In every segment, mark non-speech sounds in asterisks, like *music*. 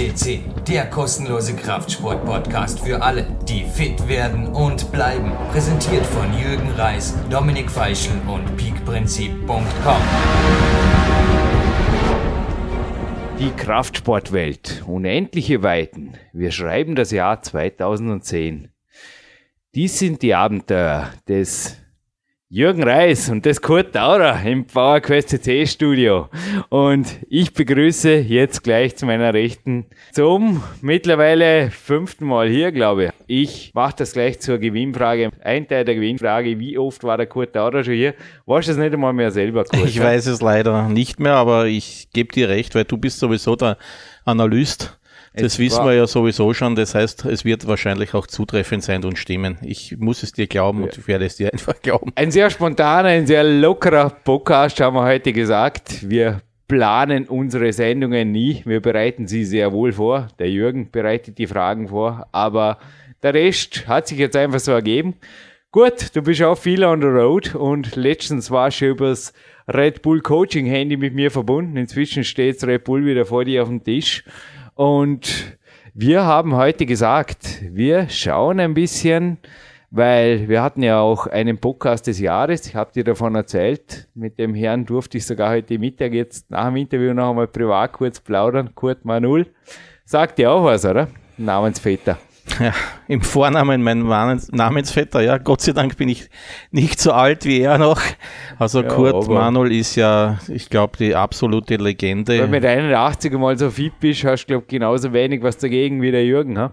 FCC, der kostenlose Kraftsport-Podcast für alle, die fit werden und bleiben. Präsentiert von Jürgen Reis, Dominik Feischl und peakprinzip.com. Die Kraftsportwelt, unendliche Weiten. Wir schreiben das Jahr 2010. Dies sind die Abenteuer des Jürgen Reis und das Kurt Daurer im PowerQuest CC Studio. Und ich begrüße jetzt gleich zu meiner Rechten zum mittlerweile fünften Mal hier, glaube ich. Ich mache das gleich zur Gewinnfrage. Ein Teil der Gewinnfrage, wie oft war der Kurt Daurer schon hier? Weißt du es nicht einmal mehr selber, Kurt? Ich weiß es leider nicht mehr, aber ich gebe dir recht, weil du bist sowieso der Analyst das wissen wir ja sowieso schon. Das heißt, es wird wahrscheinlich auch zutreffend sein und stimmen. Ich muss es dir glauben und ich werde es dir *laughs* einfach glauben. Ein sehr spontaner, ein sehr lockerer Podcast haben wir heute gesagt. Wir planen unsere Sendungen nie. Wir bereiten sie sehr wohl vor. Der Jürgen bereitet die Fragen vor, aber der Rest hat sich jetzt einfach so ergeben. Gut, du bist auch viel on the road und letztens war schon übers Red Bull Coaching Handy mit mir verbunden. Inzwischen steht Red Bull wieder vor dir auf dem Tisch. Und wir haben heute gesagt, wir schauen ein bisschen, weil wir hatten ja auch einen Podcast des Jahres. Ich habe dir davon erzählt. Mit dem Herrn durfte ich sogar heute Mittag jetzt nach dem Interview noch einmal privat kurz plaudern. Kurt Manul. Sagt dir auch was, oder? Namensväter. Ja, im Vornamen mein Namensvetter, ja. Gott sei Dank bin ich nicht so alt wie er noch. Also ja, Kurt Manuel ist ja, ich glaube, die absolute Legende. Wenn du mit 81 mal so fit bist, hast du, glaube genauso wenig was dagegen wie der Jürgen, ha?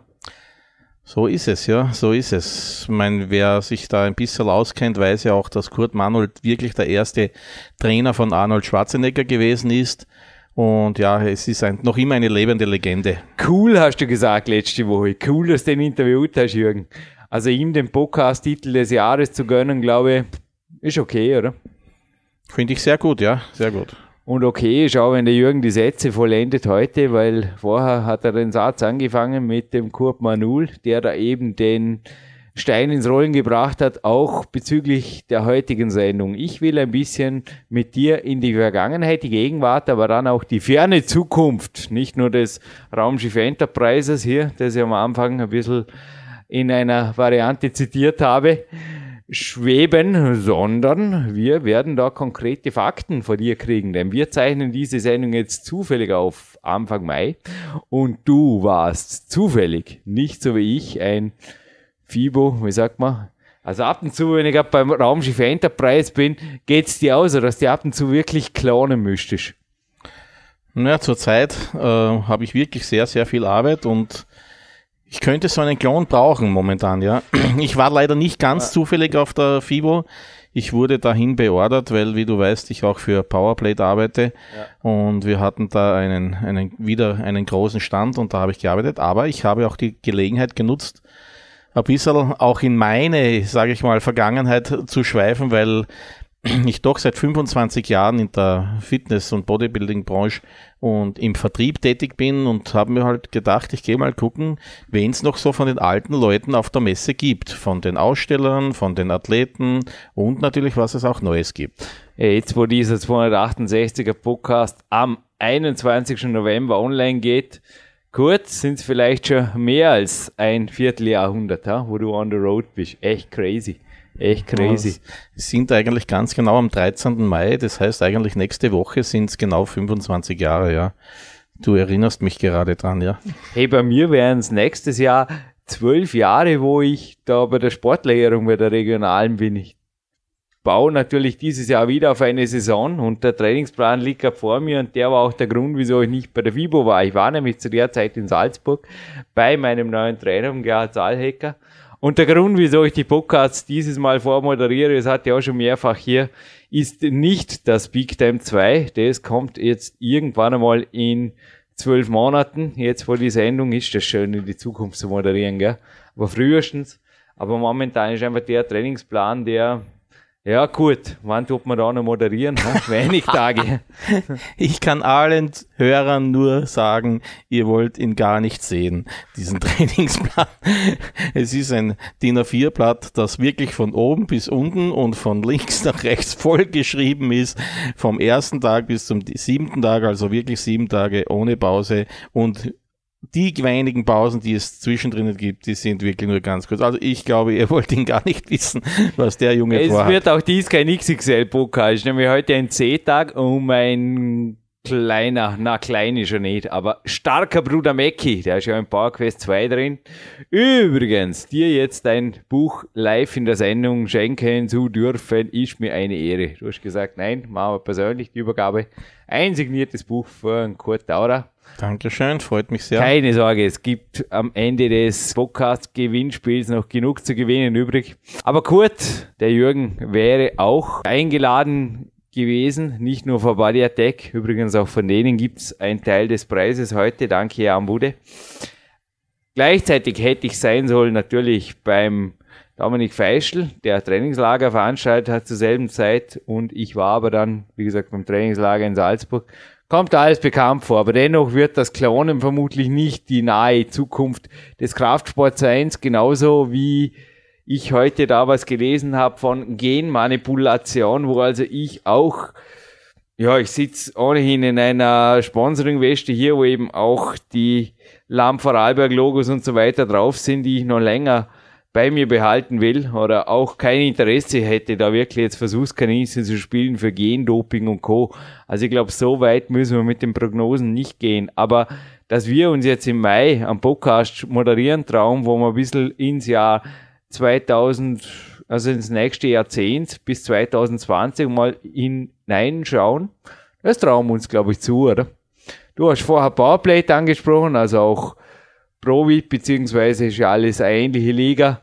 So ist es, ja, so ist es. Ich meine, wer sich da ein bisschen auskennt, weiß ja auch, dass Kurt Manuel wirklich der erste Trainer von Arnold Schwarzenegger gewesen ist und ja, es ist ein, noch immer eine lebende Legende. Cool, hast du gesagt letzte Woche. Cool, dass du den interviewt hast, Jürgen. Also ihm den Podcast-Titel des Jahres zu gönnen, glaube ich, ist okay, oder? Finde ich sehr gut, ja, sehr gut. Und okay ist auch, wenn der Jürgen die Sätze vollendet heute, weil vorher hat er den Satz angefangen mit dem Kurt Manul, der da eben den Stein ins Rollen gebracht hat, auch bezüglich der heutigen Sendung. Ich will ein bisschen mit dir in die Vergangenheit, die Gegenwart, aber dann auch die ferne Zukunft, nicht nur des Raumschiff Enterprises hier, das ich am Anfang ein bisschen in einer Variante zitiert habe, schweben, sondern wir werden da konkrete Fakten von dir kriegen, denn wir zeichnen diese Sendung jetzt zufällig auf Anfang Mai und du warst zufällig, nicht so wie ich, ein FIBO, wie sagt man? Also ab und zu, wenn ich gerade beim Raumschiff Enterprise bin, geht's dir aus, dass du ab und zu wirklich klonen müsstest? Naja, zurzeit äh, habe ich wirklich sehr, sehr viel Arbeit und ich könnte so einen Klon brauchen momentan, ja. *clears throat* Ich war leider nicht ganz zufällig auf der FIBO. Ich wurde dahin beordert, weil, wie du weißt, ich auch für Powerplate arbeite ja. und wir hatten da einen, einen, wieder einen großen Stand und da habe ich gearbeitet, aber ich habe auch die Gelegenheit genutzt, ein bisschen auch in meine, sage ich mal, Vergangenheit zu schweifen, weil ich doch seit 25 Jahren in der Fitness- und Bodybuilding-Branche und im Vertrieb tätig bin und habe mir halt gedacht, ich gehe mal gucken, wen es noch so von den alten Leuten auf der Messe gibt. Von den Ausstellern, von den Athleten und natürlich, was es auch Neues gibt. Jetzt, wo dieser 268er Podcast am 21. November online geht, Kurz sind es vielleicht schon mehr als ein Vierteljahrhundert, wo du on the road bist. Echt crazy. Echt crazy. Es sind eigentlich ganz genau am 13. Mai, das heißt eigentlich nächste Woche sind es genau 25 Jahre, ja. Du erinnerst mich gerade dran, ja. Hey, bei mir wären es nächstes Jahr zwölf Jahre, wo ich da bei der Sportlehrung bei der Regionalen bin. Ich baue natürlich dieses Jahr wieder auf eine Saison und der Trainingsplan liegt ja vor mir und der war auch der Grund, wieso ich nicht bei der FIBO war. Ich war nämlich zu der Zeit in Salzburg bei meinem neuen Trainer, Gerhard Saalhecker. Und der Grund, wieso ich die Podcasts dieses Mal vormoderiere, das hatte ich auch schon mehrfach hier, ist nicht das Big Time 2. Das kommt jetzt irgendwann einmal in zwölf Monaten. Jetzt, wo die Sendung ist, das schön in die Zukunft zu moderieren, gell? Aber frühestens. Aber momentan ist einfach der Trainingsplan, der ja, gut. Wann tut man da noch moderieren? *laughs* Wenig Tage. ich kann allen Hörern nur sagen, ihr wollt ihn gar nicht sehen, diesen *laughs* Trainingsplan. Es ist ein DIN A4-Blatt, das wirklich von oben bis unten und von links nach rechts vollgeschrieben ist. Vom ersten Tag bis zum siebten Tag, also wirklich sieben Tage ohne Pause und die wenigen Pausen, die es zwischendrin gibt, die sind wirklich nur ganz kurz. Also ich glaube, ihr *laughs* wollt ihn gar nicht wissen, was der Junge es vorhat. Es wird auch dies kein XXL-Pokal. Ich nehme heute ein C-Tag um ein kleiner, na klein ist er nicht, aber starker Bruder Mackie, der ist ja in PowerQuest 2 drin. Übrigens, dir jetzt ein Buch live in der Sendung schenken zu dürfen, ist mir eine Ehre. Du hast gesagt, nein, machen wir persönlich die Übergabe. Ein signiertes Buch von Kurt Daurer. Dankeschön, freut mich sehr. Keine Sorge, es gibt am Ende des Podcast-Gewinnspiels noch genug zu gewinnen übrig. Aber Kurt, der Jürgen, wäre auch eingeladen gewesen, nicht nur von Body Attack, übrigens auch von denen gibt es einen Teil des Preises heute, danke Jan Bude. Gleichzeitig hätte ich sein sollen natürlich beim Dominik Feischl, der Trainingslager veranstaltet hat zur selben Zeit und ich war aber dann, wie gesagt, beim Trainingslager in Salzburg. Kommt alles bekannt vor, aber dennoch wird das Klonen vermutlich nicht die nahe Zukunft des Kraftsports sein, genauso wie ich heute da was gelesen habe von Genmanipulation, wo also ich auch, ja, ich sitze ohnehin in einer Sponsoring-Weste hier, wo eben auch die Lamp Vorarlberg Logos und so weiter drauf sind, die ich noch länger bei mir behalten will oder auch kein Interesse hätte, da wirklich jetzt Versuchskaninchen zu spielen für Gendoping und Co. Also ich glaube, so weit müssen wir mit den Prognosen nicht gehen. Aber dass wir uns jetzt im Mai am Podcast moderieren trauen, wo wir ein bisschen ins Jahr 2000, also ins nächste Jahrzehnt bis 2020 mal hineinschauen, das trauen wir uns, glaube ich, zu, oder? Du hast vorher Powerplate angesprochen, also auch Pro-VIP, beziehungsweise ist ja alles eine ähnliche Liga.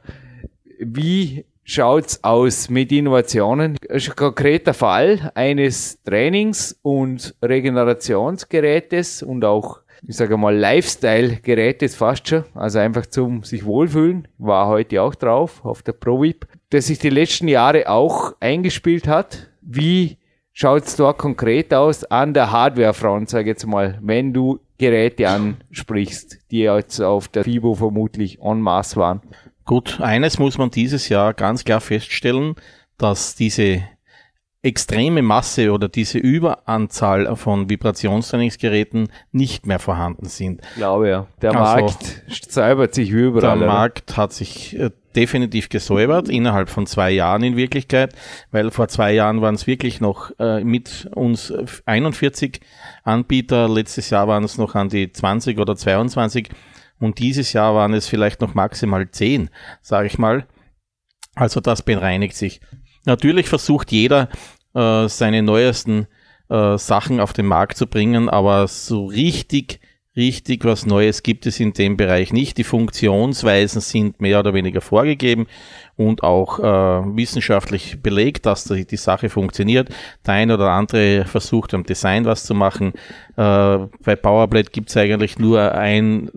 Wie schaut's aus mit Innovationen? Das ist ein konkreter Fall eines Trainings- und Regenerationsgerätes und auch, ich sage mal, Lifestyle-Gerätes fast schon. Also einfach zum sich wohlfühlen. War heute auch drauf auf der Pro-VIP. Das sich die letzten Jahre auch eingespielt hat. Wie schaut's da konkret aus an der Hardware-Front, sage ich jetzt mal, wenn du Geräte ansprichst, die jetzt auf der FIBO vermutlich en masse waren? Gut, eines muss man dieses Jahr ganz klar feststellen, dass diese extreme Masse oder diese Überanzahl von Vibrationstrainingsgeräten nicht mehr vorhanden sind. Ich glaube ja. Der also, Markt säubert sich überall. Der Markt hat sich äh, definitiv gesäubert, innerhalb von zwei Jahren in Wirklichkeit, weil vor zwei Jahren waren es wirklich noch äh, mit uns 41 Anbieter, letztes Jahr waren es noch an die 20 oder 22 und dieses Jahr waren es vielleicht noch maximal 10, sage ich mal. Also das bereinigt sich. Natürlich versucht jeder äh, seine neuesten äh, Sachen auf den Markt zu bringen, aber so richtig richtig was Neues gibt es in dem Bereich nicht. Die Funktionsweisen sind mehr oder weniger vorgegeben und auch äh, wissenschaftlich belegt, dass die, die, Sache funktioniert. Der eine oder andere versucht am Design was zu machen. Äh, bei Powerblade gibt es eigentlich nur ein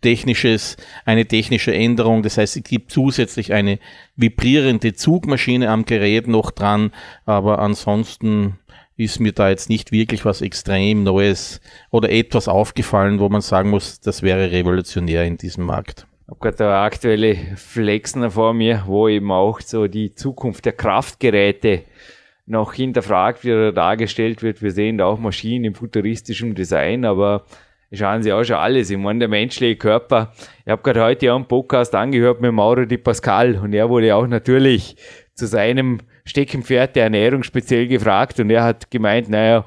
technisches, eine technische Änderung. Das heißt, es gibt zusätzlich eine vibrierende Zugmaschine am Gerät noch dran, aber ansonsten ist mir da jetzt nicht wirklich was extrem Neues oder etwas aufgefallen, wo man sagen muss, das wäre revolutionär in diesem Markt. Habe gerade aktuelle Flexen vor mir, wo eben auch so die Zukunft der Kraftgeräte noch hinterfragt wird oder dargestellt wird. Wir sehen da auch Maschinen im futuristischen Design, aber schauen Sie auch schon alles. Ich meine, der menschliche Körper. Ich habe gerade heute auch einen Podcast angehört mit Mauro Di Pascal und er wurde auch natürlich zu seinem Steckenpferd der Ernährung speziell gefragt und er hat gemeint, naja,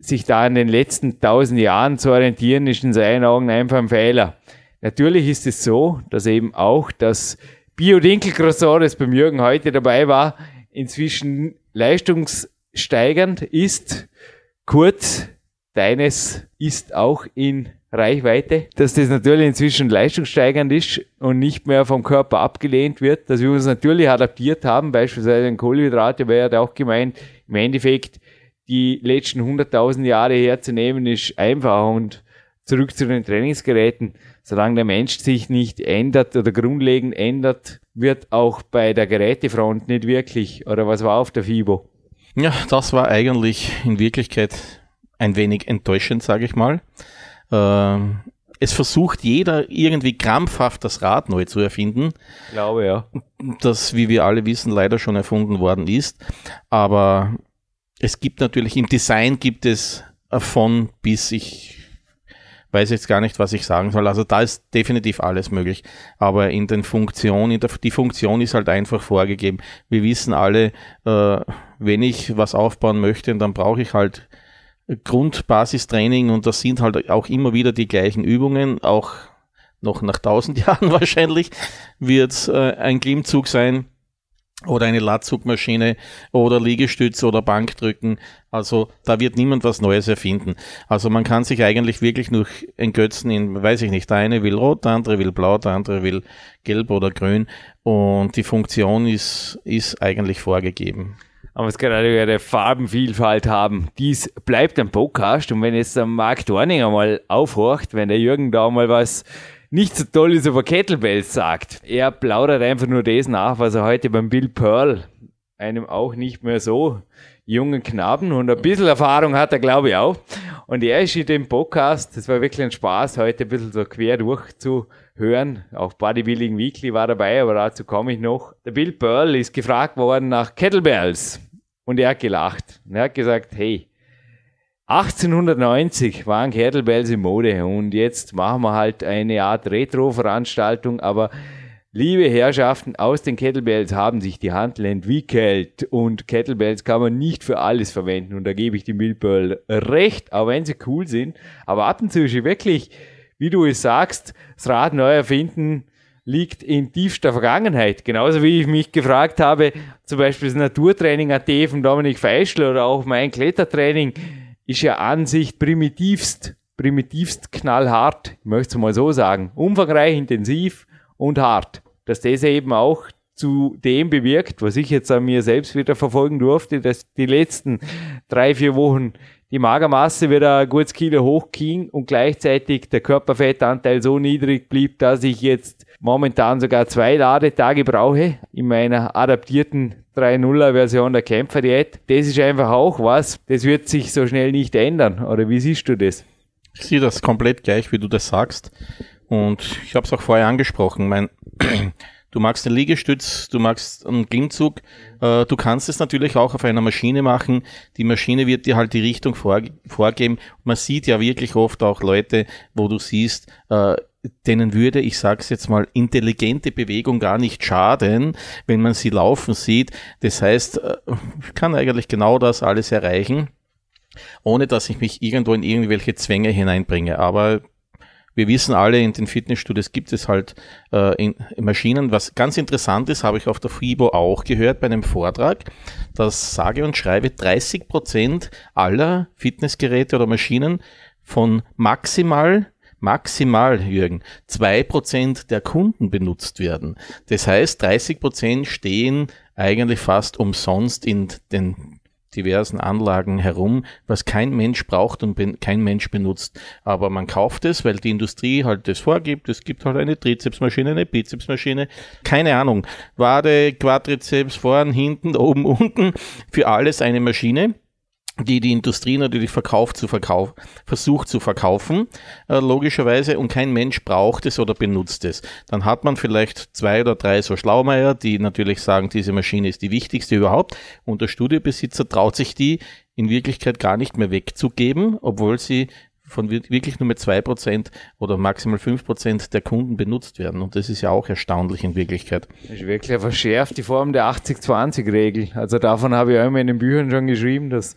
sich da in den letzten tausend Jahren zu orientieren, ist in seinen Augen einfach ein Fehler. Natürlich ist es so, dass eben auch das Bio-Dinkel-Croissant, das beim Jürgen heute dabei war, inzwischen leistungssteigernd ist. Kurz, deines ist auch in Reichweite, dass das natürlich inzwischen leistungssteigernd ist und nicht mehr vom Körper abgelehnt wird, dass wir uns natürlich adaptiert haben, beispielsweise ein Kohlenhydrate wäre ja auch gemeint, im Endeffekt die letzten 100.000 Jahre herzunehmen ist einfach und zurück zu den Trainingsgeräten. Solange der Mensch sich nicht ändert oder grundlegend ändert, wird auch bei der Gerätefront nicht wirklich, oder was war auf der FIBO? Ja, das war eigentlich in Wirklichkeit ein wenig enttäuschend, sage ich mal. Ähm, es versucht jeder irgendwie krampfhaft das Rad neu zu erfinden. Ich glaube, ja. Das, wie wir alle wissen, leider schon erfunden worden ist. Aber es gibt natürlich im Design gibt es von bis ich weiß jetzt gar nicht, was ich sagen soll. Also da ist definitiv alles möglich. Aber in den Funktionen, in der, die Funktion ist halt einfach vorgegeben. Wir wissen alle, äh, wenn ich was aufbauen möchte, dann brauche ich halt Grundbasistraining und das sind halt auch immer wieder die gleichen Übungen, auch noch nach tausend *laughs* Jahren wahrscheinlich wird äh, ein Klimmzug sein oder eine Latzugmaschine oder Liegestütz oder Bankdrücken. Also da wird niemand was Neues erfinden. Also man kann sich eigentlich wirklich nur entgötzen in, weiß ich nicht, der eine will rot, der andere will blau, der andere will gelb oder grün und die Funktion ist, ist eigentlich vorgegeben. Aber es gerade über eine Farbenvielfalt haben. Dies bleibt ein Podcast und wenn jetzt der Marc Dorninger mal aufhorcht, wenn der Jürgen da mal was nicht so Tolles über Kettlebells sagt. Er plaudert einfach nur das nach, was er heute beim Bill Pearl, einem auch nicht mehr so jungen Knaben und ein bisschen Erfahrung hat er, glaube ich, auch. Und er ist in dem Podcast, das war wirklich ein Spaß, heute ein bisschen so quer durchzuhören. Auch Bodybuilding Weekly war dabei, aber dazu komme ich noch. Der Bill Pearl ist gefragt worden nach Kettlebells und er hat gelacht. Und er hat gesagt, hey, 1890 waren Kettlebells in Mode und jetzt machen wir halt eine Art Retro-Veranstaltung, aber liebe Herrschaften, aus den Kettlebells haben sich die Handel entwickelt und Kettlebells kann man nicht für alles verwenden und da gebe ich dem Millpearl recht, auch wenn sie cool sind, aber ab und zu ist wirklich, wie du es sagst, das Rad neu erfinden liegt in tiefster Vergangenheit. Genauso wie ich mich gefragt habe, zum Beispiel das Naturtraining AT von Dominik Feischl oder auch mein Klettertraining, ist ja an sich primitivst, primitivst knallhart, ich möchte es mal so sagen, umfangreich, intensiv und hart. Dass das eben auch zu dem bewirkt, was ich jetzt an mir selbst wieder verfolgen durfte, dass die letzten drei, vier Wochen die Magermasse wieder gutes Kilo hochging und gleichzeitig der Körperfettanteil so niedrig blieb, dass ich jetzt momentan sogar zwei Ladetage brauche in meiner adaptierten 3.0er Version der Kämpferdiät. Das ist einfach auch was, das wird sich so schnell nicht ändern. Oder wie siehst du das? Ich sehe das komplett gleich, wie du das sagst. Und ich habe es auch vorher angesprochen. Mein *clears throat* Du magst den Liegestütz, du magst einen Klimmzug. Äh, du kannst es natürlich auch auf einer Maschine machen. Die Maschine wird dir halt die Richtung vorgeben. Man sieht ja wirklich oft auch Leute, wo du siehst, äh, denen würde, ich sage es jetzt mal, intelligente Bewegung gar nicht schaden, wenn man sie laufen sieht. Das heißt, äh, ich kann eigentlich genau das alles erreichen, ohne dass ich mich irgendwo in irgendwelche Zwänge hineinbringe. Aber wir wissen alle, in den Fitnessstudios gibt es halt äh, in, in Maschinen. Was ganz interessant ist, habe ich auf der FIBO auch gehört bei einem Vortrag, dass sage und schreibe 30 Prozent aller Fitnessgeräte oder Maschinen von maximal maximal, Jürgen, zwei Prozent der Kunden benutzt werden. Das heißt, 30 Prozent stehen eigentlich fast umsonst in den diversen Anlagen herum, was kein Mensch braucht und kein Mensch benutzt. Aber man kauft es, weil die Industrie halt das vorgibt. Es gibt halt eine Trizepsmaschine, eine Bizepsmaschine, keine Ahnung. Wade, Quadrizeps, vorn, hinten, oben, *laughs* unten, für alles eine Maschine die die Industrie natürlich verkauft zu verkauf, versucht zu verkaufen, äh, logischerweise, und kein Mensch braucht es oder benutzt es. Dann hat man vielleicht zwei oder drei so Schlaumeier, die natürlich sagen, diese Maschine ist die wichtigste überhaupt, und der Studiobesitzer traut sich die in Wirklichkeit gar nicht mehr wegzugeben, obwohl sie von wirklich nur mit zwei Prozent oder maximal fünf Prozent der Kunden benutzt werden. Und das ist ja auch erstaunlich in Wirklichkeit. Das ist wirklich verschärft die Form der 80-20-Regel. Also davon habe ich auch immer in den Büchern schon geschrieben, dass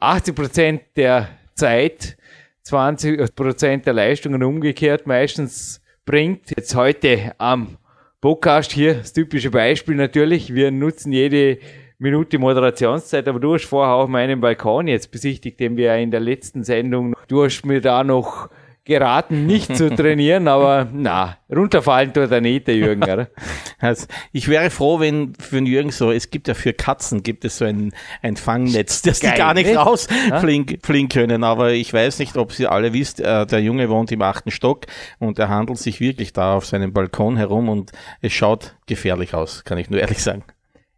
80 Prozent der Zeit, 20 Prozent der Leistungen umgekehrt meistens bringt. Jetzt heute am Podcast hier, das typische Beispiel natürlich. Wir nutzen jede Minute Moderationszeit, aber du hast vorher auch meinen Balkon jetzt besichtigt, den wir in der letzten Sendung, du hast mir da noch geraten, *laughs* nicht zu trainieren, aber na, runterfallen tut er nicht, der Jürgen, oder? *laughs* Also, ich wäre froh, wenn für den Jürgen so, es gibt ja für Katzen, gibt es so ein, ein Fangnetz, dass Geil, die gar nicht rausfliegen ja? können, aber ich weiß nicht, ob Sie alle wisst, äh, der Junge wohnt im achten Stock und er handelt sich wirklich da auf seinem Balkon herum und es schaut gefährlich aus, kann ich nur ehrlich sagen.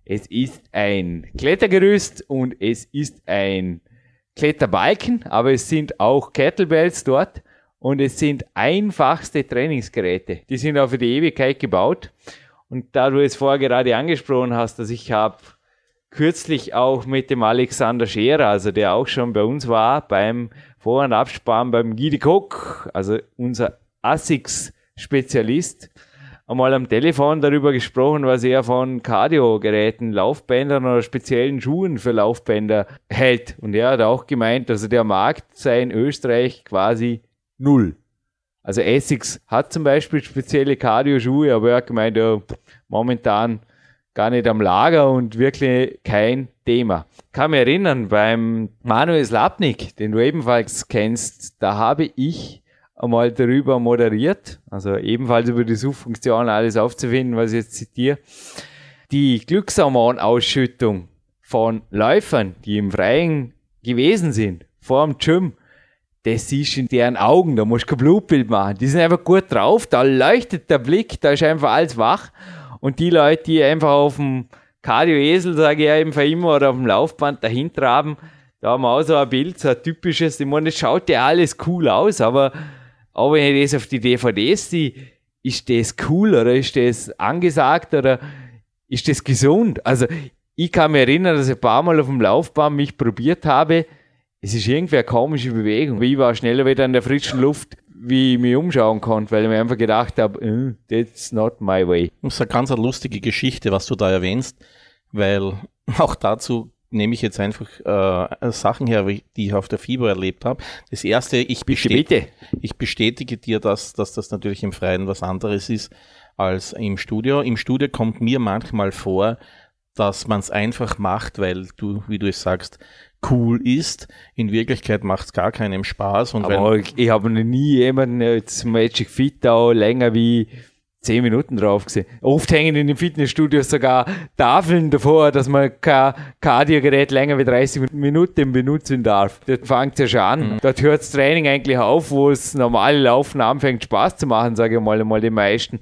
Es ist ein Klettergerüst und es ist ein Kletterbalken, aber es sind auch Kettlebells dort und es sind einfachste Trainingsgeräte. Die sind auch für die Ewigkeit gebaut. Und da du es vorher gerade angesprochen hast, dass ich habe kürzlich auch mit dem Alexander Scherer, also der auch schon bei uns war, beim Vor- und Abspann beim Guy de Koch, also unser ASICS-Spezialist, einmal am Telefon darüber gesprochen, was er von Cardio-Geräten, Laufbändern oder speziellen Schuhen für Laufbänder hält. Und er hat auch gemeint, also der Markt sei in Österreich quasi null. Also Essex hat zum Beispiel spezielle Cardio-Schuhe, aber er hat gemeint, ja, momentan gar nicht am Lager und wirklich kein Thema. Ich kann mich erinnern, beim Manuel Slapnik, den du ebenfalls kennst, da habe ich einmal darüber moderiert, also ebenfalls über die Suchfunktion alles aufzufinden, was ich jetzt zitiere. Die Glückshormonausschüttung von Läufern, die im Freien gewesen sind, vor dem Gym, das siehst du in deren Augen, da musst du kein Blutbild machen. Die sind einfach gut drauf, da leuchtet der Blick, da ist einfach alles wach. Und die Leute, die einfach auf dem Cardio-Esel, sage ich ja einfach immer, oder auf dem Laufband dahinter haben, da haben wir auch so ein Bild, so ein typisches, ich meine, das schaut ja alles cool aus, aber, aber wenn ich das auf die DVDs sehe, ist das cool oder ist das angesagt oder ist das gesund? Also, ich kann mich erinnern, dass ich ein paar Mal auf dem Laufband mich probiert habe, es ist irgendwie eine komische Bewegung. Ich war schneller wieder in der frischen Luft, wie ich mich umschauen konnte, weil ich mir einfach gedacht habe, äh, that's not my way. Das ist eine ganz lustige Geschichte, was du da erwähnst, weil *laughs* auch dazu nehme ich jetzt einfach äh, Sachen her, die ich auf der FIBO erlebt habe. Das erste, ich, bestätige, ich bestätige dir, dass, dass das natürlich im Freien was anderes ist als im Studio. Im Studio kommt mir manchmal vor, dass man es einfach macht, weil du, wie du es sagst, cool ist. In Wirklichkeit macht es gar keinem Spaß. Und Aber ich, ich habe noch nie jemanden jetzt Magic Fit da länger wie zehn Minuten drauf gesehen. Oft hängen in den Fitnessstudios sogar Tafeln davor, dass man kein Kardiogerät länger wie 30 Minuten benutzen darf. Dort fängt ja schon an. Mhm. Dort hört das Training eigentlich auf, wo es normale Laufen anfängt Spaß zu machen, sage ich mal, einmal die meisten.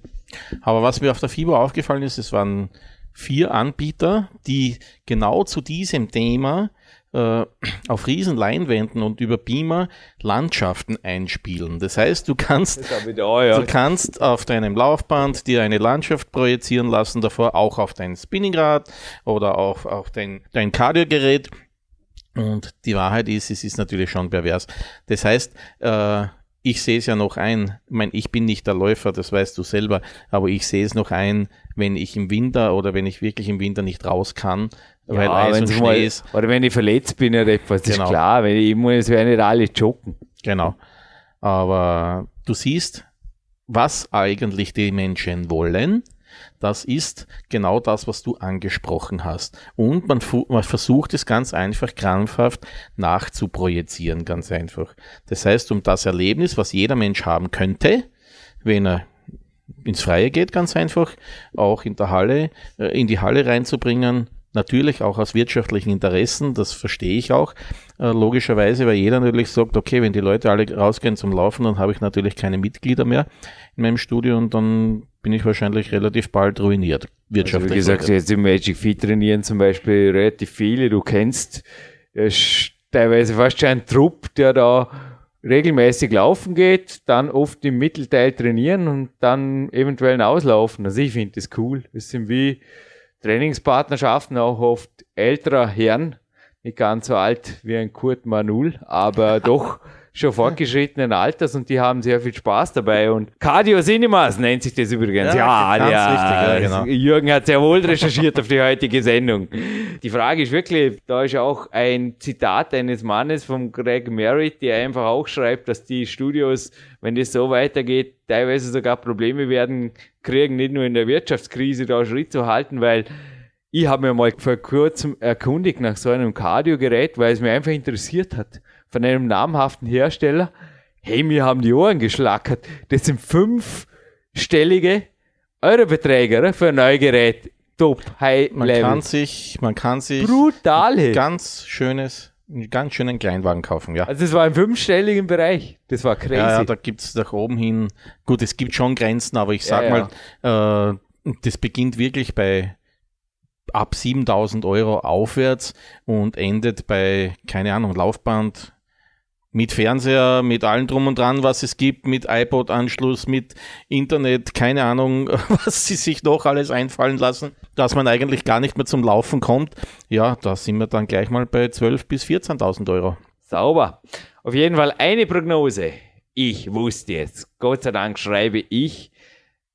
Aber was mir auf der FIBO aufgefallen ist, es waren vier Anbieter, die genau zu diesem Thema äh, auf riesen Leinwänden und über Beamer Landschaften einspielen. Das heißt, du kannst, auch, du kannst auf deinem Laufband dir eine Landschaft projizieren lassen, davor auch auf dein Spinningrad oder auf, auf dein, dein Kardiogerät. Und die Wahrheit ist, es ist natürlich schon pervers. Das heißt, äh, ich sehe es ja noch ein, ich meine, ich bin nicht der Läufer, das weißt du selber, aber ich sehe es noch ein, wenn ich im Winter oder wenn ich wirklich im Winter nicht raus kann, ja, weil Eis und Schnee mal, ist. Oder wenn ich verletzt bin oder etwas, das genau. ist klar, wenn ich muss, werden nicht alle joggen. Genau. Aber du siehst, was eigentlich die Menschen wollen. Das ist genau das, was du angesprochen hast. Und man, man, versucht es ganz einfach krampfhaft nachzuprojizieren, ganz einfach. Das heißt, um das Erlebnis, was jeder Mensch haben könnte, wenn er ins Freie geht, ganz einfach, auch in der Halle, äh, in die Halle reinzubringen, Natürlich auch aus wirtschaftlichen Interessen, das verstehe ich auch, äh, logischerweise, weil jeder natürlich sagt, okay, wenn die Leute alle rausgehen zum Laufen, dann habe ich natürlich keine Mitglieder mehr in meinem Studio und dann bin ich wahrscheinlich relativ bald ruiniert, wirtschaftlich. Also wie gesagt, jetzt im Magic Feet trainieren zum Beispiel relativ viele, du kennst äh, teilweise fast schon einen Trupp, der da regelmäßig laufen geht, dann oft im Mittelteil trainieren und dann eventuell auslaufen. Also ich finde das cool. Das sind wie Trainingspartnerschaften auch oft älterer Herren, nicht ganz so alt wie ein Kurt Manul, aber doch *laughs* schon fortgeschrittenen Alters und die haben sehr viel Spaß dabei. Und Cardio Cinemas nennt sich das übrigens. Ja, ja, ja, richtig, ja genau. Jürgen hat sehr wohl recherchiert auf die heutige Sendung. Die Frage ist wirklich, da ist auch ein Zitat eines Mannes von Greg Merritt, der einfach auch schreibt, dass die Studios, wenn das so weitergeht, teilweise sogar Probleme werden kriegen, nicht nur in der Wirtschaftskrise da Schritt zu halten, weil ich habe mir mal vor kurzem erkundigt nach so einem Kardiogerät, weil es mich einfach interessiert hat von einem namhaften Hersteller. Hey, mir haben die Ohren geschlackert. Das sind fünfstellige Eurobeträge für ein Neugerät. Top, High man Level. Kann sich, man kann sich Brutale. ganz schönes, einen ganz schönen Kleinwagen kaufen, ja. Also das war im fünfstelligen Bereich. Das war crazy. Ja, ja da gibt's nach oben hin, gut, es gibt schon Grenzen, aber ich sag ja, mal, äh, das beginnt wirklich bei ab 7000 Euro aufwärts und endet bei, keine Ahnung, Laufband mit Fernseher, mit allem drum und dran, was es gibt, mit iPod-Anschluss, mit Internet, keine Ahnung, *laughs* was sie sich noch alles einfallen lassen, dass man eigentlich gar nicht mehr zum Laufen kommt. Ja, da sind wir dann gleich mal bei 12.000 bis 14.000 Euro. Sauber. Auf jeden Fall eine Prognose. Ich wusste jetzt, Gott sei Dank schreibe ich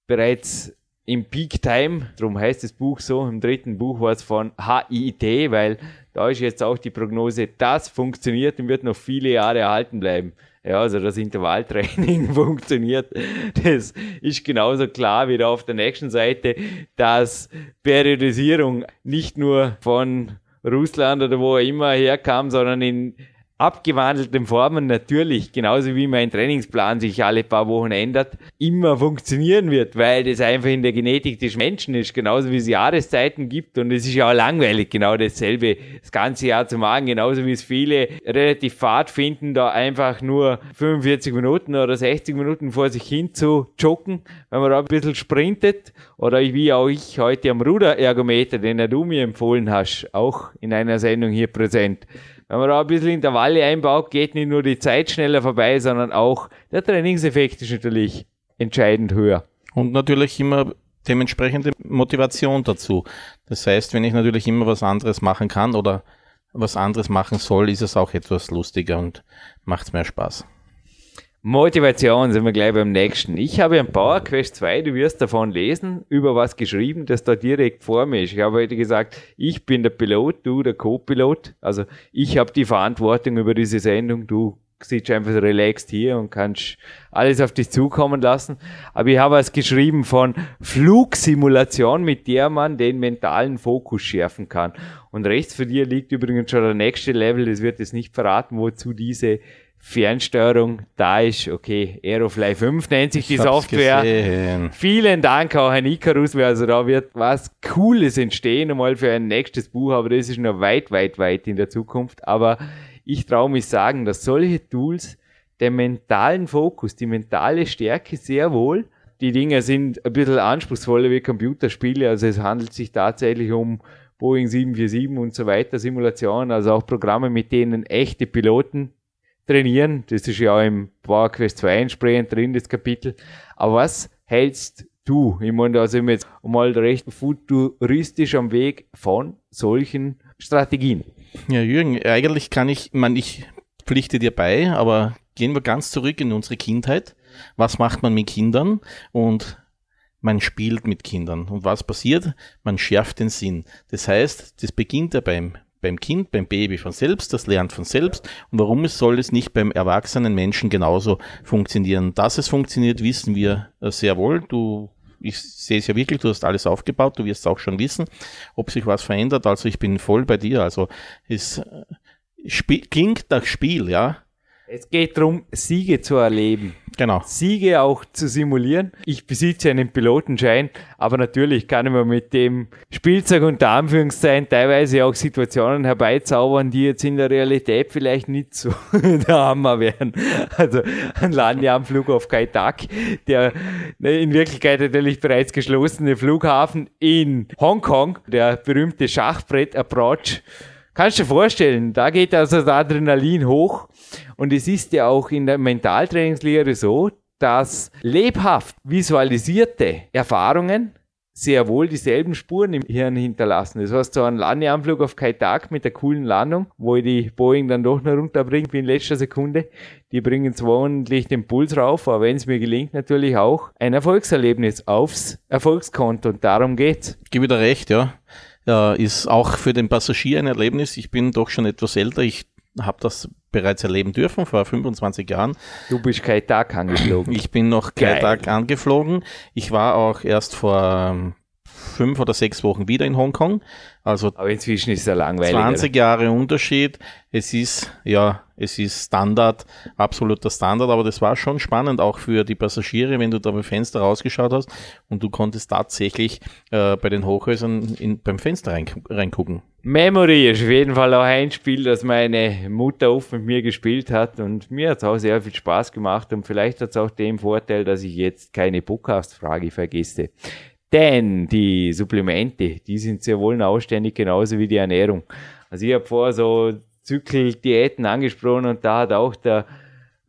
bereits im Peak Time, darum heißt das Buch so, im dritten Buch war es von HIT, weil da ist jetzt auch die Prognose, das funktioniert und wird noch viele Jahre erhalten bleiben. Ja, also das Intervalltraining *laughs* funktioniert. Das ist genauso klar wie da auf der nächsten Seite, dass Periodisierung nicht nur von Russland oder wo er immer herkam, sondern in abgewandelten Formen natürlich, genauso wie mein Trainingsplan sich alle paar Wochen ändert, immer funktionieren wird, weil das einfach in der Genetik des Menschen ist, genauso wie es Jahreszeiten gibt. Und es ist ja auch langweilig, genau dasselbe das ganze Jahr zu machen, genauso wie es viele relativ fad finden, da einfach nur 45 Minuten oder 60 Minuten vor sich hin zu joggen, wenn man da ein bisschen sprintet. Oder wie auch ich heute am Ruderergometer, den du mir empfohlen hast, auch in einer Sendung hier präsent wenn man da ein bisschen Intervalle einbaut, geht nicht nur die Zeit schneller vorbei, sondern auch der Trainingseffekt ist natürlich entscheidend höher. Und natürlich immer dementsprechende Motivation dazu. Das heißt, wenn ich natürlich immer was anderes machen kann oder was anderes machen soll, ist es auch etwas lustiger und macht mehr Spaß. Motivation sind wir gleich beim nächsten. Ich habe ein Power Quest 2, du wirst davon lesen, über was geschrieben, das da direkt vor mir ist. Ich habe heute gesagt, ich bin der Pilot, du der Co-Pilot. Also ich habe die Verantwortung über diese Sendung, du sitzt einfach relaxed hier und kannst alles auf dich zukommen lassen. Aber ich habe was geschrieben von Flugsimulation, mit der man den mentalen Fokus schärfen kann. Und rechts für dir liegt übrigens schon der nächste Level, das wird jetzt nicht verraten, wozu diese Fernsteuerung da ist. Okay, Aerofly 5 nennt sich die Software. Gesehen. Vielen Dank auch an Icarus, weil also da wird was Cooles entstehen, einmal für ein nächstes Buch, aber das ist noch weit, weit, weit in der Zukunft. Aber ich traue mich sagen, dass solche Tools den mentalen Fokus, die mentale Stärke sehr wohl, die Dinge sind ein bisschen anspruchsvoller wie Computerspiele, also es handelt sich tatsächlich um Boeing 747 und so weiter, Simulationen, also auch Programme, mit denen echte Piloten trainieren. Das ist ja auch im Power Quest 2 entsprechend drin, das Kapitel. Aber was hältst du? Ich meine, da sind wir jetzt mal recht futuristisch am Weg von solchen Strategien. Ja, Jürgen, eigentlich kann ich, man, ich pflichte dir bei, aber gehen wir ganz zurück in unsere Kindheit. Was macht man mit Kindern? Und man spielt mit Kindern. Und was passiert? Man schärft den Sinn. Das heißt, das beginnt ja beim beim Kind, beim Baby von selbst, das lernt von selbst. Und warum es soll es nicht beim erwachsenen Menschen genauso funktionieren? Dass es funktioniert, wissen wir äh, sehr wohl. Du ich sehe es ja wirklich, du hast alles aufgebaut, du wirst auch schon wissen, ob sich was verändert. Also ich bin voll bei dir. Also es äh, klingt nach Spiel, ja. Es geht darum, Siege zu erleben. Genau. Siege auch zu simulieren. Ich besitze einen Pilotenschein, aber natürlich kann man mit dem Spielzeug unter Anführungszeichen teilweise auch Situationen herbeizaubern, die jetzt in der Realität vielleicht nicht so *laughs* der Hammer wären. Also ein Landeanflug auf Kaitak, der ne, in Wirklichkeit natürlich bereits geschlossene Flughafen in Hongkong, der berühmte Schachbrett-Approach. Kannst du dir vorstellen, da geht also das Adrenalin hoch und es ist ja auch in der Mentaltrainingslehre so, dass lebhaft visualisierte Erfahrungen sehr wohl dieselben Spuren im Hirn hinterlassen. Das heißt, so ein Landeanflug auf Kaitak mit der coolen Landung, wo ich die Boeing dann doch noch runterbringe in letzter Sekunde, die bringen zwar ordentlich den Puls rauf, aber wenn es mir gelingt, natürlich auch ein Erfolgserlebnis aufs Erfolgskonto und darum geht's. Gebe dir recht, ja. Ja. Ist auch für den Passagier ein Erlebnis. Ich bin doch schon etwas älter. Ich habe das bereits erleben dürfen vor 25 Jahren. Du bist kein Tag angeflogen. Ich bin noch kein Tag angeflogen. Ich war auch erst vor ähm, fünf oder sechs Wochen wieder in Hongkong. Also Aber inzwischen ist es ja langweilig. 20 Jahre Unterschied. Es ist, ja, es ist Standard, absoluter Standard, aber das war schon spannend, auch für die Passagiere, wenn du da beim Fenster rausgeschaut hast und du konntest tatsächlich äh, bei den Hochhäusern in, beim Fenster rein, reingucken. Memory ist auf jeden Fall auch ein Spiel, das meine Mutter oft mit mir gespielt hat und mir hat es auch sehr viel Spaß gemacht und vielleicht hat es auch den Vorteil, dass ich jetzt keine Podcast-Frage vergesse. Denn die Supplemente, die sind sehr wohl ausständig, genauso wie die Ernährung. Also ich habe vorher so Zykldiäten angesprochen und da hat auch der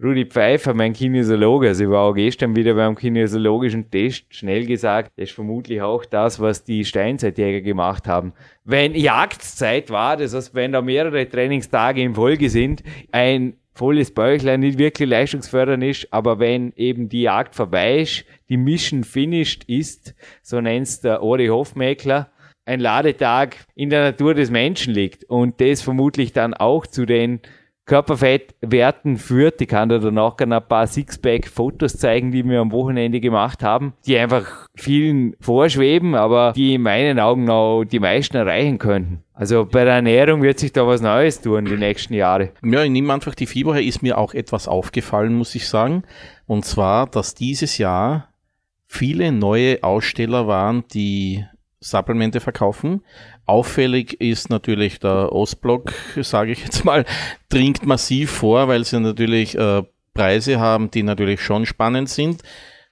Rudi Pfeiffer, mein Kinesiologe, also ich war auch gestern wieder beim kinesiologischen Test, schnell gesagt, das ist vermutlich auch das, was die Steinzeitjäger gemacht haben. Wenn Jagdzeit war, das heißt, wenn da mehrere Trainingstage in Folge sind, ein volles Bäuchlein nicht wirklich leistungsfördernd ist, aber wenn eben die Jagd vorbei ist, die Mission finished ist, so nennt's der Ori Hofmeckler, ein Ladetag in der Natur des Menschen liegt und das vermutlich dann auch zu den Körperfettwerten führt. Ich kann dir danach gerne ein paar Sixpack-Fotos zeigen, die wir am Wochenende gemacht haben, die einfach vielen vorschweben, aber die in meinen Augen noch die meisten erreichen könnten. Also bei der Ernährung wird sich da was Neues tun die nächsten Jahre. Ja, ich nehme einfach die Fieber her, ist mir auch etwas aufgefallen, muss ich sagen. Und zwar, dass dieses Jahr viele neue Aussteller waren, die Supplemente verkaufen. Auffällig ist natürlich der Ostblock, sage ich jetzt mal, dringt massiv vor, weil sie natürlich äh, Preise haben, die natürlich schon spannend sind.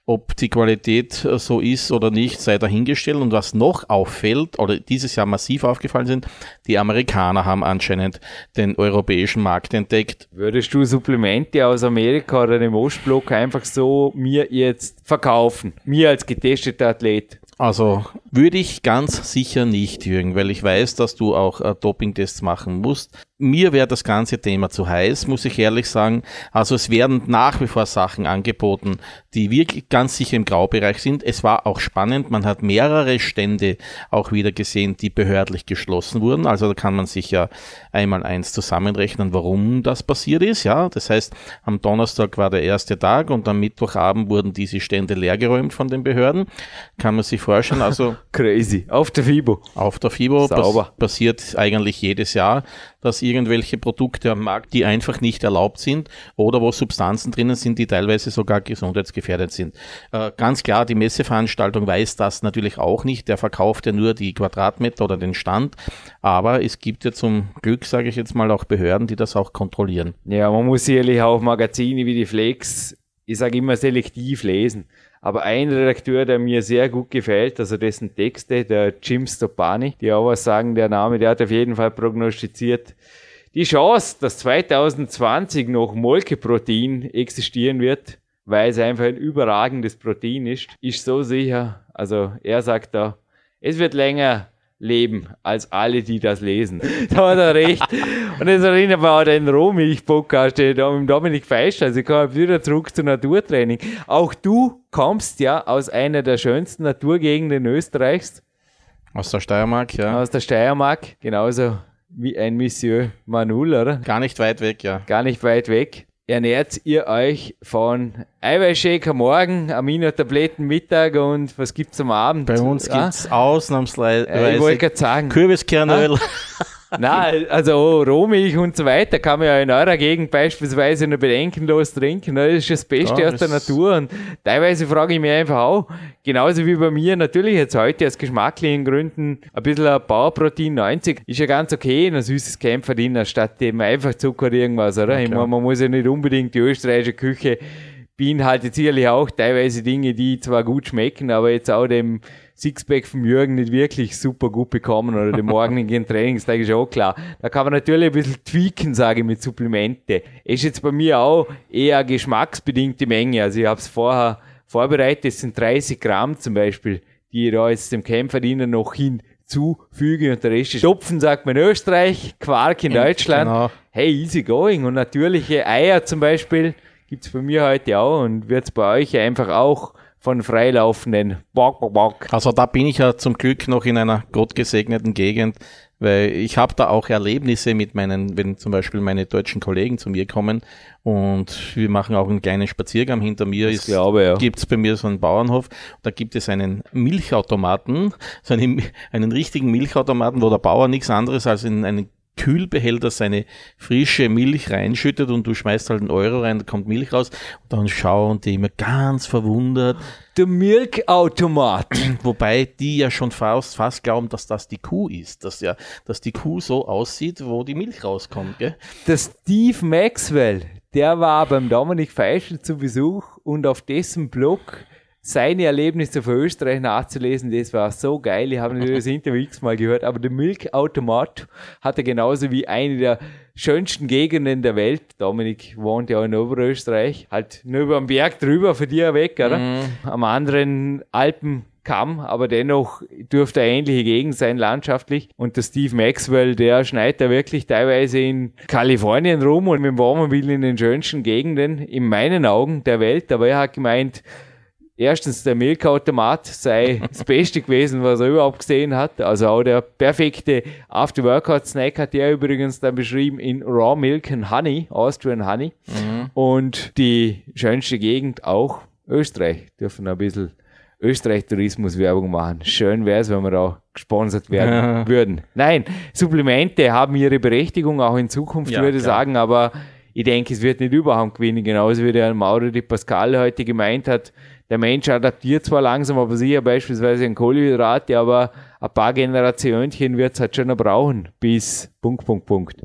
Ob die Qualität äh, so ist oder nicht, sei dahingestellt. Und was noch auffällt, oder dieses Jahr massiv aufgefallen sind, die Amerikaner haben anscheinend den europäischen Markt entdeckt. Würdest du Supplemente aus Amerika oder dem Ostblock einfach so mir jetzt verkaufen? Mir als getesteter Athlet? Also würde ich ganz sicher nicht, Jürgen, weil ich weiß, dass du auch äh, Dopingtests machen musst. Mir wäre das ganze Thema zu heiß, muss ich ehrlich sagen. Also es werden nach wie vor Sachen angeboten, die wirklich ganz sicher im Graubereich sind. Es war auch spannend. Man hat mehrere Stände auch wieder gesehen, die behördlich geschlossen wurden. Also da kann man sich ja einmal eins zusammenrechnen, warum das passiert ist. Ja, das heißt, am Donnerstag war der erste Tag und am Mittwochabend wurden diese Stände leergeräumt von den Behörden. Kann man sich vorstellen. Also crazy. Auf der FIBO. Auf der FIBO pass passiert eigentlich jedes Jahr dass irgendwelche Produkte am Markt, die einfach nicht erlaubt sind oder wo Substanzen drinnen sind, die teilweise sogar gesundheitsgefährdet sind. Äh, ganz klar, die Messeveranstaltung weiß das natürlich auch nicht. Der verkauft ja nur die Quadratmeter oder den Stand. Aber es gibt ja zum Glück, sage ich jetzt mal, auch Behörden, die das auch kontrollieren. Ja, man muss sicherlich auch Magazine wie die Flex, ich sage immer selektiv lesen. Aber ein Redakteur, der mir sehr gut gefällt, also dessen Texte, der Jim Stoppani, die auch was sagen, der Name, der hat auf jeden Fall prognostiziert, die Chance, dass 2020 noch Molkeprotein existieren wird, weil es einfach ein überragendes Protein ist, ist so sicher. Also er sagt da, es wird länger leben als alle, die das lesen. *laughs* da hat er recht. Und das erinnert mich auch an den Rohmilch-Podcast, da mit Dominik Feisch. Also ich komme wieder zurück zum Naturtraining. Auch du kommst ja aus einer der schönsten Naturgegenden Österreichs. Aus der Steiermark, ja. Aus der Steiermark, genauso wie ein Monsieur Manul, oder? Gar nicht weit weg, ja. Gar nicht weit weg ernährt ihr euch von Eiweißshake am Morgen, Aminotabletten Mittag und was gibt's am Abend? Bei uns ah? gibt's ausnahmsweise äh, ich wollte gerade sagen. Kürbiskernöl. Ah? *laughs* *laughs* Nein, also Rohmilch und so weiter kann man ja in eurer Gegend beispielsweise nur bedenkenlos trinken. Das ist das Beste ja, aus der Natur. Und teilweise frage ich mich einfach auch, genauso wie bei mir, natürlich jetzt heute aus geschmacklichen Gründen ein bisschen ein Bauprotein 90 ist ja ganz okay, ein süßes Kämpfer drin, statt dem einfach Zucker oder irgendwas, oder? Okay. Ich meine, man muss ja nicht unbedingt die österreichische Küche beinhaltet sicherlich auch teilweise Dinge, die zwar gut schmecken, aber jetzt auch dem Sixpack vom Jürgen nicht wirklich super gut bekommen oder dem morgigen *laughs* Trainingstag ist auch klar. Da kann man natürlich ein bisschen tweaken, sage ich, mit Supplemente. Ist jetzt bei mir auch eher geschmacksbedingte Menge. Also ich habe es vorher vorbereitet, es sind 30 Gramm zum Beispiel, die ich da jetzt dem Kämpfer innen noch hinzufüge und der Rest ist Stopfen, sagt man in Österreich, Quark in Deutschland. Genau. Hey, easy going. Und natürliche Eier zum Beispiel gibt's bei mir heute auch und wird's bei euch einfach auch von freilaufenden Bock, Bock, Bock. Also da bin ich ja zum Glück noch in einer gottgesegneten Gegend, weil ich habe da auch Erlebnisse mit meinen, wenn zum Beispiel meine deutschen Kollegen zu mir kommen und wir machen auch einen kleinen Spaziergang. Hinter mir ist, glaube, ja. gibt's bei mir so einen Bauernhof, da gibt es einen Milchautomaten, so einen, einen richtigen Milchautomaten, wo der Bauer nichts anderes als in einen Kühlbehälter seine frische Milch reinschüttet und du schmeißt halt einen Euro rein, da kommt Milch raus und dann schauen die immer ganz verwundert. Der Milchautomat. *clears throat* Wobei die ja schon fast, fast glauben, dass das die Kuh ist, dass ja, dass die Kuh so aussieht, wo die Milch rauskommt, gell? Der Steve Maxwell, der war beim Dominik Feischl zu Besuch und auf dessen Blog seine Erlebnisse für Österreich nachzulesen, das war so geil. Ich habe natürlich das Interview x-mal gehört, aber der Milchautomat hatte genauso wie eine der schönsten Gegenden der Welt. Dominik wohnt ja in Oberösterreich, halt nur über den Berg drüber, für dir weg, oder? Mhm. Am anderen Alpenkamm, aber dennoch dürfte eine ähnliche Gegend sein, landschaftlich. Und der Steve Maxwell, der schneit da wirklich teilweise in Kalifornien rum und mit dem Wohnmobil in den schönsten Gegenden, in meinen Augen, der Welt. Aber er hat gemeint, erstens der Milchautomat sei das Beste gewesen, was er überhaupt gesehen hat. Also auch der perfekte After-Workout-Snack hat er übrigens dann beschrieben in Raw Milk and Honey, Austrian Honey. Mhm. Und die schönste Gegend auch Österreich. Dürfen ein bisschen Österreich-Tourismus-Werbung machen. Schön wäre es, wenn wir auch gesponsert werden ja. würden. Nein, Supplemente haben ihre Berechtigung auch in Zukunft, ja, würde ich sagen, aber ich denke, es wird nicht überhand gewinnen, genauso wie der Mauro de Pascal heute gemeint hat der Mensch adaptiert zwar langsam, aber sicher beispielsweise ein Kohlenhydrate, aber ein paar Generationchen wird es halt schon noch brauchen, bis Punkt, Punkt, Punkt.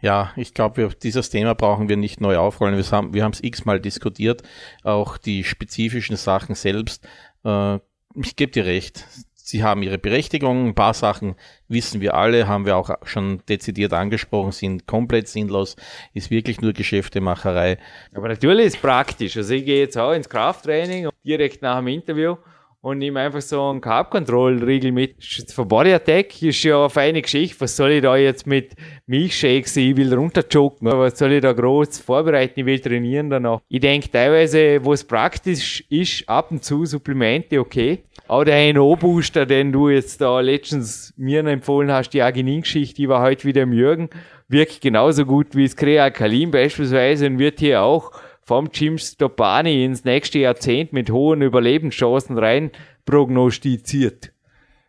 Ja, ich glaube, dieses Thema brauchen wir nicht neu aufrollen. Wir haben wir es x-mal diskutiert, auch die spezifischen Sachen selbst. Äh, ich gebe dir recht. Sie haben ihre Berechtigung. Ein paar Sachen wissen wir alle, haben wir auch schon dezidiert angesprochen, sind komplett sinnlos, ist wirklich nur Geschäftemacherei. Aber natürlich ist es praktisch. Also ich gehe jetzt auch ins Krafttraining direkt nach dem Interview und nehme einfach so einen Carb Control Riegel mit. Für Body Attack ist ja eine feine Geschichte. Was soll ich da jetzt mit Milchshakes? Ich will runterjoken. Was soll ich da groß vorbereiten? Ich will trainieren danach. Ich denke teilweise, wo es praktisch ist, ab und zu Supplemente okay. Auch der NO-Booster, den du jetzt da letztens mir empfohlen hast, die Arginin-Geschichte, die war heute wieder im Jürgen, wirkt genauso gut wie das Kreakalin beispielsweise und wird hier auch vom Jim Stopani ins nächste Jahrzehnt mit hohen Überlebenschancen rein prognostiziert.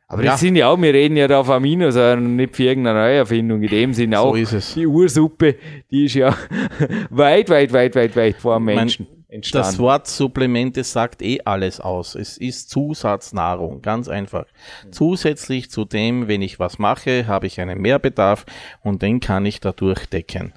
Aber ja. das sind ja auch, wir reden ja da auf Aminos, also nicht für irgendeine Neuerfindung. In dem Sinne auch so die Ursuppe, die ist ja *laughs* weit, weit, weit, weit, weit vor dem Menschen. Entstanden. Das Wort Supplemente sagt eh alles aus. Es ist Zusatznahrung, ganz einfach. Mhm. Zusätzlich zu dem, wenn ich was mache, habe ich einen Mehrbedarf und den kann ich dadurch decken.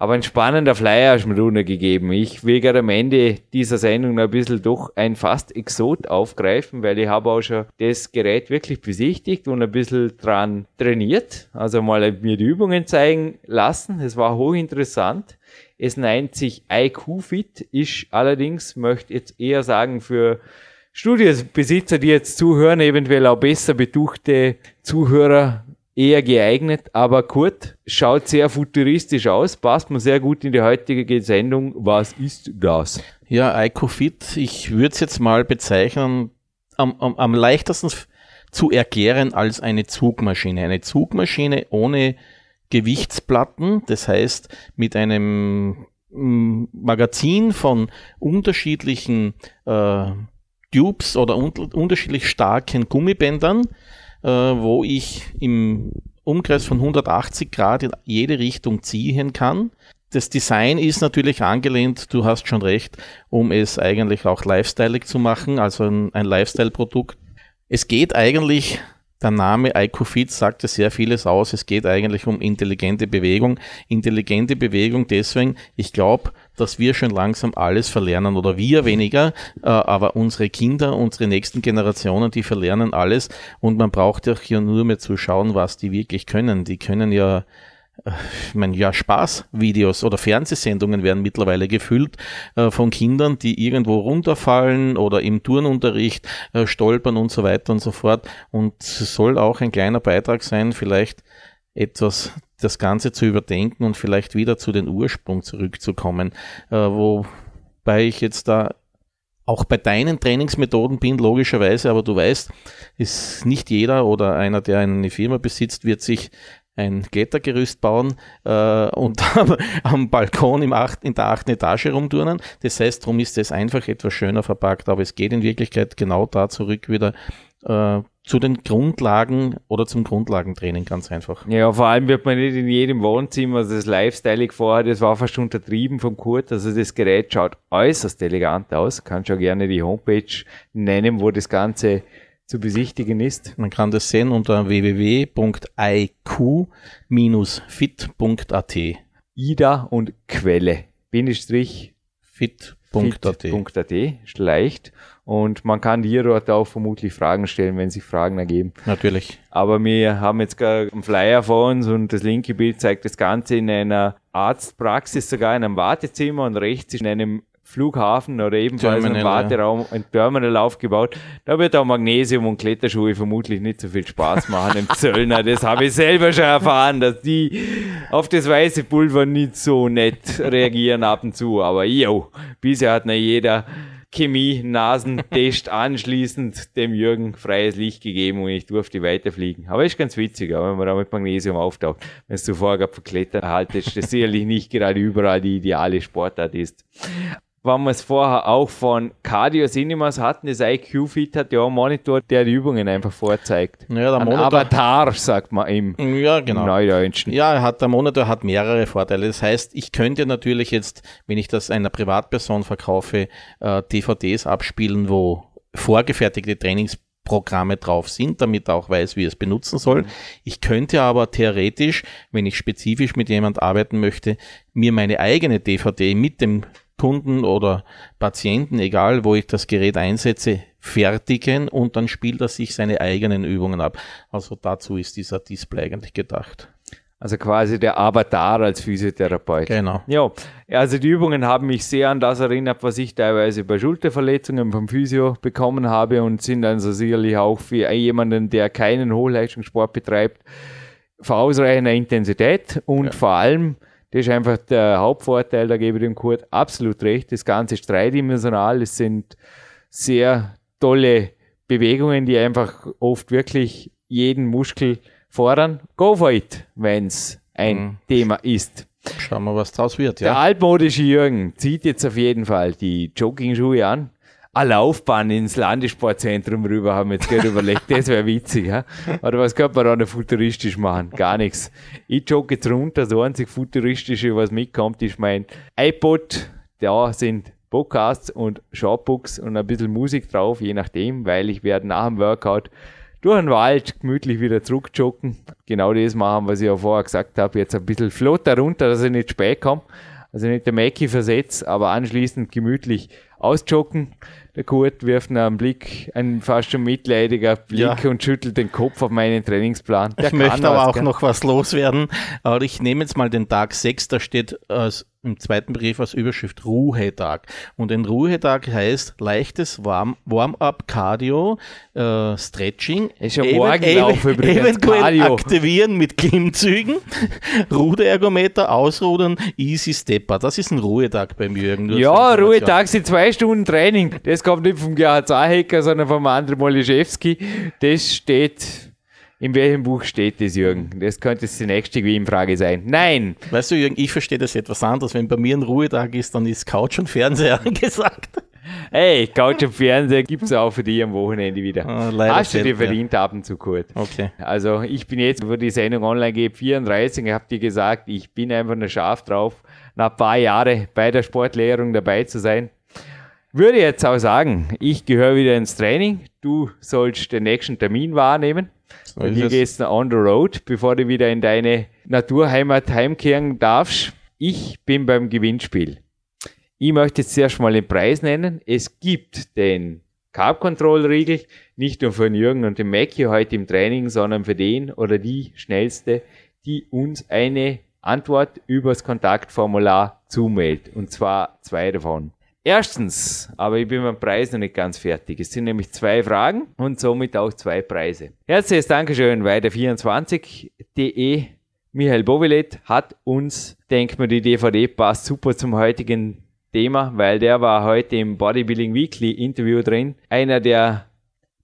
Aber ein spannender Flyer hast du mir runter gegeben. Ich will gerade am Ende dieser Sendung noch ein bisschen doch ein fast Exot aufgreifen, weil ich habe auch schon das Gerät wirklich besichtigt und ein bisschen dran trainiert. Also mal mir die Übungen zeigen lassen. Es war hochinteressant. Es nennt sich IQ Fit, ist allerdings, möchte jetzt eher sagen, für Studiobesitzer, die jetzt zuhören, eventuell auch besser betuchte Zuhörer eher geeignet. Aber Kurt schaut sehr futuristisch aus, passt mir sehr gut in die heutige Sendung. Was ist das? Ja, IcoFit, ich würde es jetzt mal bezeichnen, am, am, am leichtesten zu erklären als eine Zugmaschine. Eine Zugmaschine ohne Gewichtsplatten, das heißt mit einem mm, Magazin von unterschiedlichen äh, Tubes oder un unterschiedlich starken Gummibändern, äh, wo ich im Umkreis von 180 Grad in jede Richtung ziehen kann. Das Design ist natürlich angelehnt, du hast schon recht, um es eigentlich auch lifestyleig zu machen, also ein, ein Lifestyle-Produkt. Es geht eigentlich der Name IcoFit sagte sehr vieles aus. Es geht eigentlich um intelligente Bewegung. Intelligente Bewegung deswegen, ich glaube, dass wir schon langsam alles verlernen oder wir weniger, äh, aber unsere Kinder, unsere nächsten Generationen, die verlernen alles und man braucht ja hier nur mehr zu schauen, was die wirklich können. Die können ja ich meine, ja, Spaßvideos oder Fernsehsendungen werden mittlerweile gefüllt äh, von Kindern, die irgendwo runterfallen oder im Turnunterricht äh, stolpern und so weiter und so fort. Und es soll auch ein kleiner Beitrag sein, vielleicht etwas das Ganze zu überdenken und vielleicht wieder zu den Ursprung zurückzukommen, äh, wobei ich jetzt da auch bei deinen Trainingsmethoden bin, logischerweise, aber du weißt, ist nicht jeder oder einer, der eine Firma besitzt, wird sich ein Klettergerüst bauen äh, und *laughs* am Balkon im acht, in der achten Etage rumturnen. Das heißt, darum ist es einfach etwas schöner verpackt, aber es geht in Wirklichkeit genau da zurück wieder äh, zu den Grundlagen oder zum Grundlagentraining ganz einfach. Ja, vor allem wird man nicht in jedem Wohnzimmer also das Lifestyling vorher, das war fast untertrieben vom Kurt. Also das Gerät schaut äußerst elegant aus. Kannst auch gerne die Homepage nennen, wo das Ganze zu besichtigen ist. Man kann das sehen unter www.iq-fit.at. Ida und Quelle. Bindestrich fit. fit.at, ist leicht. Und man kann dir dort auch vermutlich Fragen stellen, wenn sich Fragen ergeben. Natürlich. Aber wir haben jetzt gerade einen Flyer vor uns und das linke Bild zeigt das Ganze in einer Arztpraxis, sogar in einem Wartezimmer und rechts in einem Flughafen oder ebenfalls Terminal, ein Warteraum, ein Terminal aufgebaut. Da wird auch Magnesium und Kletterschuhe vermutlich nicht so viel Spaß machen im Zöllner. Das habe ich selber schon erfahren, dass die auf das weiße Pulver nicht so nett reagieren ab und zu. Aber jo, bisher hat noch jeder Chemie-Nasentest anschließend dem Jürgen freies Licht gegeben und ich durfte weiterfliegen. Aber ist ganz witzig, wenn man da mit Magnesium auftaucht. Wenn du vorher verklettert haltest, das sicherlich nicht gerade überall die ideale Sportart ist wenn wir es vorher auch von Cardio Cinemas hatten, das IQ Fit hat ja einen Monitor, der die Übungen einfach vorzeigt. Ja, der Ein Monitor, Avatar, sagt man im, ja, genau. Neudeutschen. Ja, hat, der Monitor hat mehrere Vorteile. Das heißt, ich könnte natürlich jetzt, wenn ich das einer Privatperson verkaufe, äh, DVDs abspielen, wo vorgefertigte Trainingsprogramme drauf sind, damit er auch weiß, wie er es benutzen soll. Ich könnte aber theoretisch, wenn ich spezifisch mit jemand arbeiten möchte, mir meine eigene DVD mit dem Kunden oder Patienten, egal wo ich das Gerät einsetze, fertigen und dann spielt er sich seine eigenen Übungen ab. Also dazu ist dieser Display eigentlich gedacht. Also quasi der Avatar als Physiotherapeut. Genau. Ja, also die Übungen haben mich sehr an das erinnert, was ich teilweise bei Schulterverletzungen vom Physio bekommen habe und sind also sicherlich auch für jemanden, der keinen Hochleistungssport betreibt, von ausreichender Intensität und ja. vor allem das ist einfach der Hauptvorteil, da gebe ich dem Kurt absolut recht. Das Ganze ist dreidimensional, es sind sehr tolle Bewegungen, die einfach oft wirklich jeden Muskel fordern. Go for it, wenn es ein mhm. Thema ist. Schauen wir, was draus wird. Ja. Der altmodische Jürgen zieht jetzt auf jeden Fall die Jogging-Schuhe an eine Laufbahn ins Landessportzentrum rüber, haben wir jetzt gerade überlegt, das wäre witzig. Ja? Oder was könnte man da noch futuristisch machen? Gar nichts. Ich jogge jetzt runter, das einzig futuristische, was mitkommt, ist mein iPod. Da sind Podcasts und Shortbooks und ein bisschen Musik drauf, je nachdem, weil ich werde nach dem Workout durch den Wald gemütlich wieder zurückjoggen. Genau das machen, was ich ja vorher gesagt habe. Jetzt ein bisschen flotter runter, dass ich nicht spät komme. Also nicht der Mackie versetzt, aber anschließend gemütlich ausjoggen. Der Kurt wirft einen Blick, ein fast schon mitleidiger Blick ja. und schüttelt den Kopf auf meinen Trainingsplan. Der ich möchte aber was, auch gell? noch was loswerden. Aber ich nehme jetzt mal den Tag 6, da steht als im zweiten Brief als Überschrift Ruhetag. Und ein Ruhetag heißt leichtes Warm-up, Cardio, äh, Stretching, ist ja Morgenlauf ev *laughs* eventuell Cardio. aktivieren mit Klimmzügen, *laughs* Ruderergometer, Ausrudern, Easy Stepper. Das ist ein Ruhetag beim Jürgen. Ja, Ruhetag sind zwei Stunden Training. Das kommt nicht vom Gerhard Zahecker, sondern vom André Moliszewski. Das steht in welchem Buch steht das, Jürgen? Das könnte jetzt die nächste Wien-Frage sein. Nein! Weißt du, Jürgen, ich verstehe das etwas anders. Wenn bei mir ein Ruhetag ist, dann ist Couch und Fernseher *laughs* angesagt. Hey, Couch und Fernseher gibt es auch für dich am Wochenende wieder. Oh, Hast du dir verdient ja. ab und zu, Kurt. Okay. Also ich bin jetzt, wo die Sendung online geht, 34, ich habe dir gesagt, ich bin einfach nur scharf drauf, nach ein paar Jahren bei der Sportlehrung dabei zu sein. Würde jetzt auch sagen, ich gehöre wieder ins Training, du sollst den nächsten Termin wahrnehmen. So und hier gehst du on the road, bevor du wieder in deine Naturheimat heimkehren darfst. Ich bin beim Gewinnspiel. Ich möchte jetzt zuerst mal den Preis nennen. Es gibt den Carb Control Riegel, nicht nur für den Jürgen und den Mackie heute im Training, sondern für den oder die schnellste, die uns eine Antwort übers Kontaktformular zumeldet. Und zwar zwei davon. Erstens, aber ich bin beim Preis noch nicht ganz fertig. Es sind nämlich zwei Fragen und somit auch zwei Preise. Herzliches Dankeschön, weiter24.de. Michael Bovilet hat uns, denkt man, die DVD passt super zum heutigen Thema, weil der war heute im Bodybuilding Weekly Interview drin. Einer der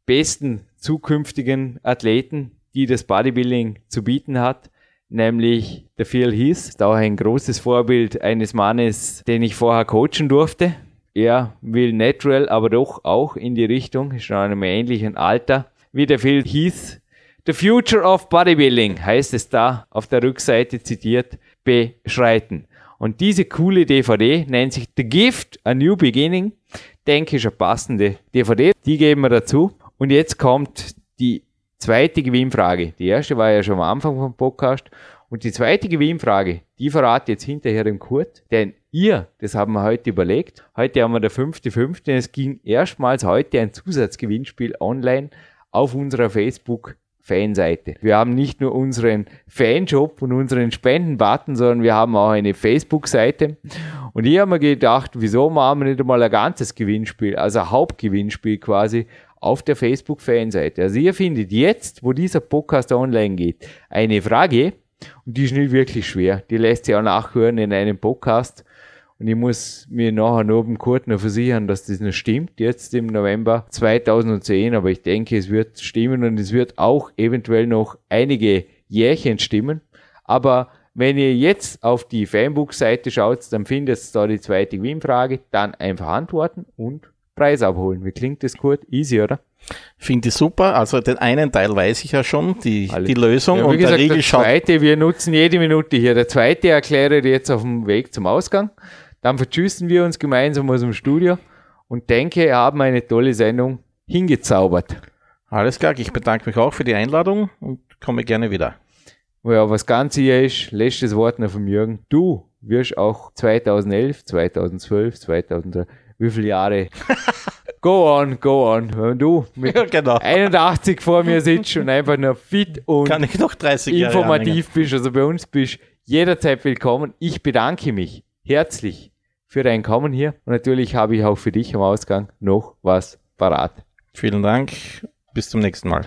besten zukünftigen Athleten, die das Bodybuilding zu bieten hat nämlich der Phil Heath, da ein großes Vorbild eines Mannes, den ich vorher coachen durfte er will natural, aber doch auch in die Richtung, ist schon in einem ähnlichen Alter, wie der Phil Heath. The Future of Bodybuilding heißt es da auf der Rückseite zitiert, beschreiten. Und diese coole DVD nennt sich The Gift, A New Beginning. Denke ich, eine passende DVD. Die geben wir dazu. Und jetzt kommt die zweite Gewinnfrage. Die erste war ja schon am Anfang vom Podcast. Und die zweite Gewinnfrage, die verrate jetzt hinterher dem Kurt, denn ihr, das haben wir heute überlegt, heute haben wir der 5.5., es ging erstmals heute ein Zusatzgewinnspiel online auf unserer Facebook Fanseite. Wir haben nicht nur unseren Fanshop und unseren Spendenbutton, sondern wir haben auch eine Facebook-Seite. Und hier haben wir gedacht, wieso machen wir nicht einmal ein ganzes Gewinnspiel, also ein Hauptgewinnspiel quasi auf der Facebook-Fanseite. Also ihr findet jetzt, wo dieser Podcast online geht, eine Frage, und die ist nicht wirklich schwer. Die lässt sich auch nachhören in einem Podcast. Und ich muss mir nachher noch oben kurz noch versichern, dass das noch stimmt, jetzt im November 2010. Aber ich denke, es wird stimmen und es wird auch eventuell noch einige Jährchen stimmen. Aber wenn ihr jetzt auf die Fanbook-Seite schaut, dann findet ihr da die zweite Gewinnfrage, dann einfach antworten und Preis abholen. Wie klingt das, Kurt? Easy, oder? Finde ich super. Also den einen Teil weiß ich ja schon, die, Alle. die Lösung. Ja, und gesagt, der Riegel der zweite, wir nutzen jede Minute hier. Der zweite erkläre ich jetzt auf dem Weg zum Ausgang. Dann vertschüssen wir uns gemeinsam aus dem Studio und denke, haben eine tolle Sendung hingezaubert. Alles klar, ich bedanke mich auch für die Einladung und komme gerne wieder. Ja, was ganz hier ist, letztes Wort noch von Jürgen. Du wirst auch 2011, 2012, 2003, wie viele Jahre? *laughs* go on, go on. Wenn du mit Ja, genau. 81 vor mir sitzt und einfach nur fit und Kann ich noch 30 Jahre informativ bist, also bei uns bist, jederzeit willkommen. Ich bedanke mich herzlich für dein Kommen hier und natürlich habe ich auch für dich am Ausgang noch was parat. Vielen Dank. Bis zum nächsten Mal.